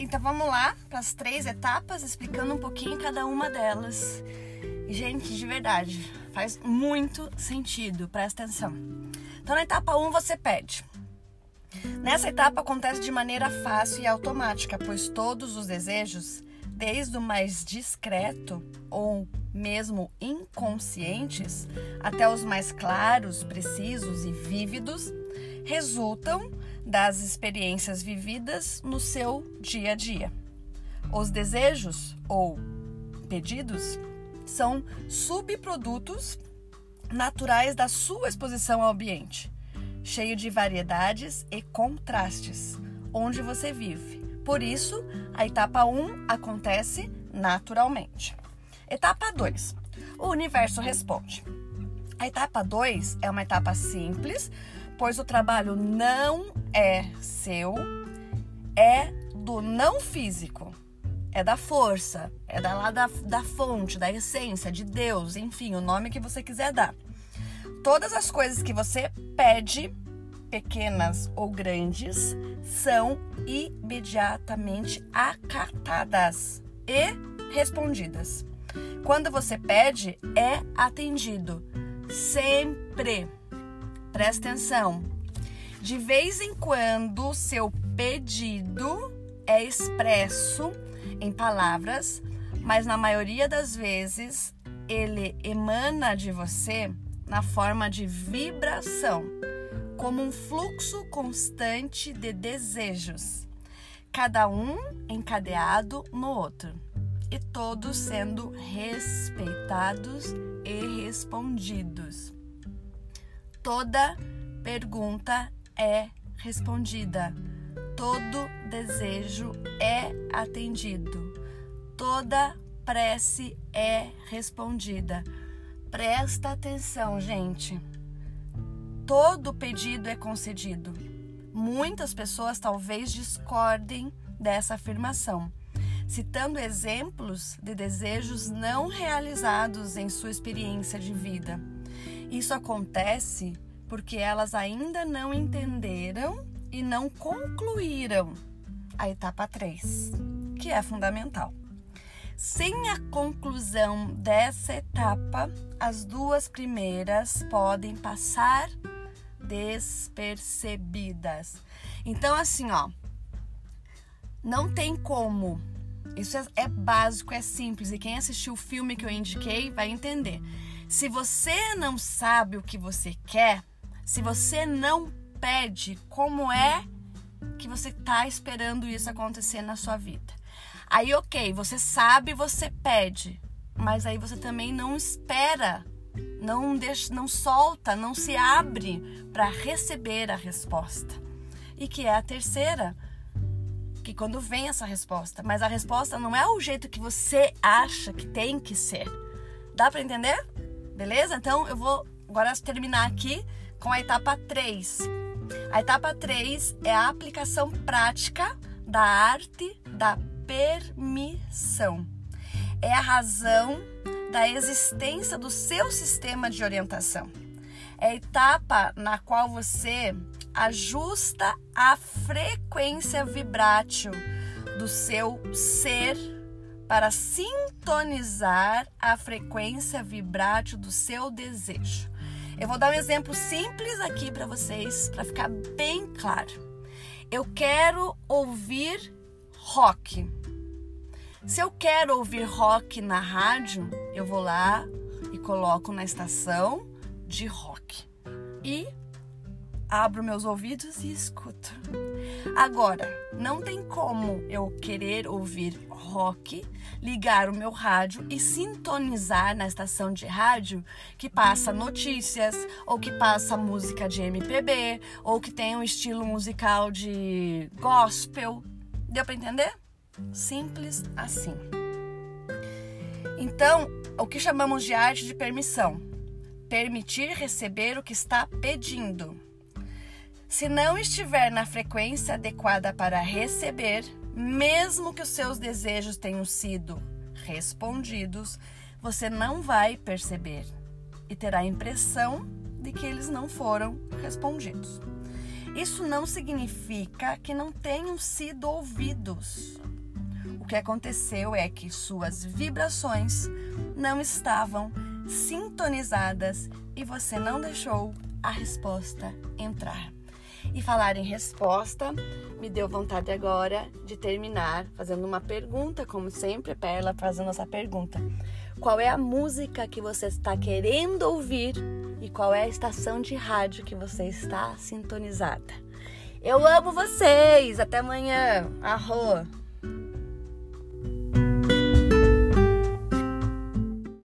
Então vamos lá para as três etapas, explicando um pouquinho cada uma delas. Gente, de verdade, faz muito sentido, presta atenção. Então, na etapa 1, um, você pede. Nessa etapa acontece de maneira fácil e automática, pois todos os desejos, desde o mais discreto ou mesmo inconscientes, até os mais claros, precisos e vívidos, resultam das experiências vividas no seu dia a dia. Os desejos ou pedidos são subprodutos naturais da sua exposição ao ambiente, cheio de variedades e contrastes, onde você vive. Por isso, a etapa 1 acontece naturalmente. Etapa 2. O universo responde. A etapa 2 é uma etapa simples, pois o trabalho não é seu, é do não físico, é da força, é da lá da, da fonte, da essência, de Deus, enfim, o nome que você quiser dar. Todas as coisas que você pede, pequenas ou grandes, são imediatamente acatadas e respondidas. Quando você pede, é atendido. Sempre. Presta atenção. De vez em quando, seu pedido é expresso em palavras, mas na maioria das vezes ele emana de você na forma de vibração, como um fluxo constante de desejos, cada um encadeado no outro, e todos sendo respeitados e respondidos. Toda pergunta é respondida, todo desejo é atendido, toda prece é respondida. Presta atenção, gente. Todo pedido é concedido. Muitas pessoas talvez discordem dessa afirmação, citando exemplos de desejos não realizados em sua experiência de vida. Isso acontece porque elas ainda não entenderam e não concluíram a etapa 3, que é fundamental. Sem a conclusão dessa etapa, as duas primeiras podem passar despercebidas. Então, assim, ó, não tem como. Isso é, é básico, é simples. E quem assistiu o filme que eu indiquei vai entender. Se você não sabe o que você quer, se você não pede, como é que você está esperando isso acontecer na sua vida? Aí, ok, você sabe, você pede, mas aí você também não espera, não deixa, não solta, não se abre para receber a resposta. E que é a terceira, que quando vem essa resposta, mas a resposta não é o jeito que você acha que tem que ser. Dá para entender? Beleza? Então eu vou agora terminar aqui com a etapa 3. A etapa 3 é a aplicação prática da arte da permissão. É a razão da existência do seu sistema de orientação. É a etapa na qual você ajusta a frequência vibrátil do seu ser para sintonizar a frequência vibrátil do seu desejo. Eu vou dar um exemplo simples aqui para vocês, para ficar bem claro. Eu quero ouvir rock. Se eu quero ouvir rock na rádio, eu vou lá e coloco na estação de rock. E abro meus ouvidos e escuto. Agora, não tem como eu querer ouvir rock, ligar o meu rádio e sintonizar na estação de rádio que passa notícias, ou que passa música de MPB, ou que tem um estilo musical de gospel. Deu para entender? Simples assim. Então, o que chamamos de arte de permissão? Permitir receber o que está pedindo. Se não estiver na frequência adequada para receber, mesmo que os seus desejos tenham sido respondidos, você não vai perceber e terá a impressão de que eles não foram respondidos. Isso não significa que não tenham sido ouvidos. O que aconteceu é que suas vibrações não estavam sintonizadas e você não deixou a resposta entrar. E falar em resposta, me deu vontade agora de terminar fazendo uma pergunta, como sempre, Perla fazendo essa pergunta. Qual é a música que você está querendo ouvir e qual é a estação de rádio que você está sintonizada? Eu amo vocês! Até amanhã! Arro!